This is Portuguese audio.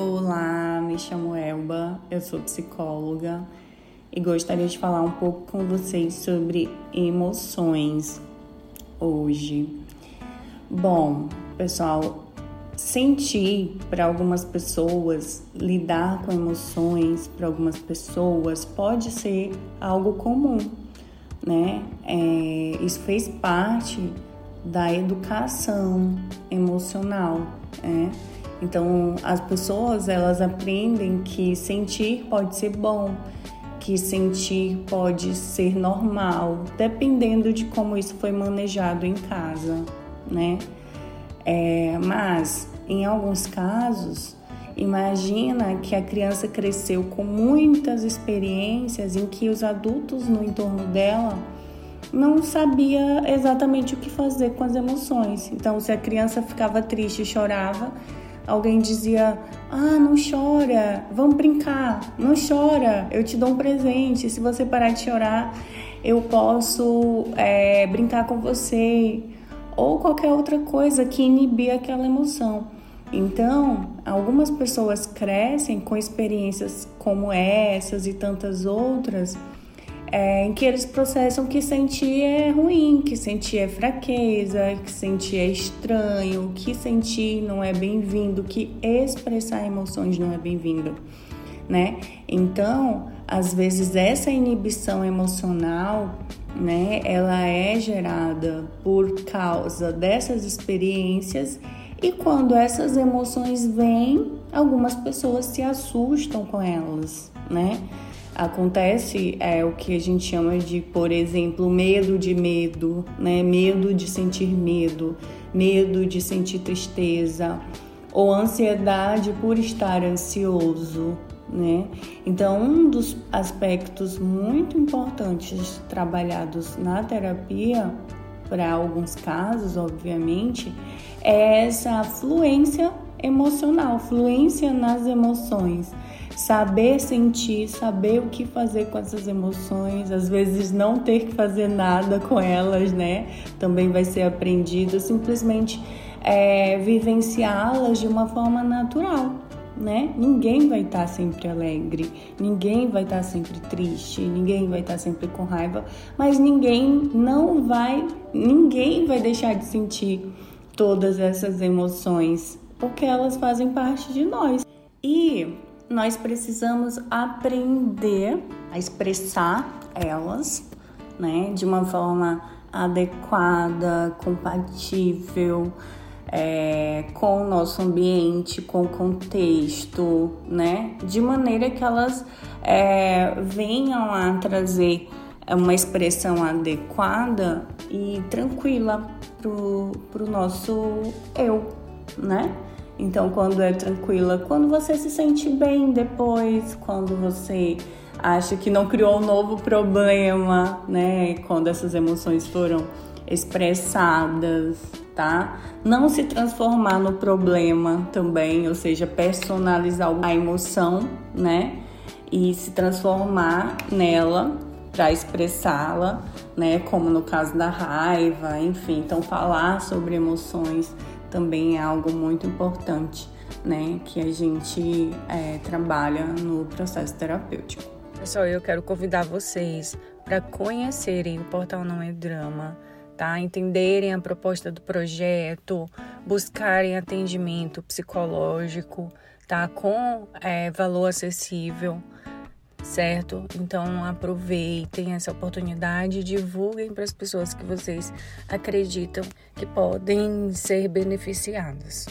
Olá, me chamo Elba, eu sou psicóloga e gostaria de falar um pouco com vocês sobre emoções hoje. Bom, pessoal, sentir para algumas pessoas, lidar com emoções para algumas pessoas pode ser algo comum, né? É, isso fez parte da educação emocional, né? Então, as pessoas elas aprendem que sentir pode ser bom, que sentir pode ser normal, dependendo de como isso foi manejado em casa, né? É, mas, em alguns casos, imagina que a criança cresceu com muitas experiências em que os adultos no entorno dela não sabia exatamente o que fazer com as emoções. Então, se a criança ficava triste e chorava, alguém dizia: Ah, não chora, vamos brincar, não chora, eu te dou um presente. Se você parar de chorar, eu posso é, brincar com você. Ou qualquer outra coisa que inibir aquela emoção. Então, algumas pessoas crescem com experiências como essas e tantas outras é, em que eles processam que sentir é ruim, que sentir é fraqueza, que sentir é estranho, que sentir não é bem-vindo, que expressar emoções não é bem-vindo, né? Então, às vezes essa inibição emocional, né, ela é gerada por causa dessas experiências e quando essas emoções vêm, algumas pessoas se assustam com elas, né? Acontece é o que a gente chama de, por exemplo, medo de medo, né? Medo de sentir medo, medo de sentir tristeza ou ansiedade por estar ansioso, né? Então, um dos aspectos muito importantes trabalhados na terapia, para alguns casos, obviamente, é essa fluência emocional, fluência nas emoções saber sentir, saber o que fazer com essas emoções, às vezes não ter que fazer nada com elas, né? Também vai ser aprendido, simplesmente é, vivenciá-las de uma forma natural. Né? Ninguém vai estar sempre alegre, ninguém vai estar sempre triste, ninguém vai estar sempre com raiva, mas ninguém não vai, ninguém vai deixar de sentir todas essas emoções, porque elas fazem parte de nós. Nós precisamos aprender a expressar elas, né, de uma forma adequada, compatível é, com o nosso ambiente, com o contexto, né, de maneira que elas é, venham a trazer uma expressão adequada e tranquila pro, pro nosso eu, né? Então, quando é tranquila, quando você se sente bem depois, quando você acha que não criou um novo problema, né? Quando essas emoções foram expressadas, tá? Não se transformar no problema também, ou seja, personalizar a emoção, né? E se transformar nela para expressá-la, né? Como no caso da raiva, enfim. Então, falar sobre emoções também é algo muito importante, né, que a gente é, trabalha no processo terapêutico. Pessoal, eu quero convidar vocês para conhecerem o Portal Não é Drama, tá? Entenderem a proposta do projeto, buscarem atendimento psicológico, tá? Com é, valor acessível certo? Então aproveitem essa oportunidade, divulguem para as pessoas que vocês acreditam que podem ser beneficiadas.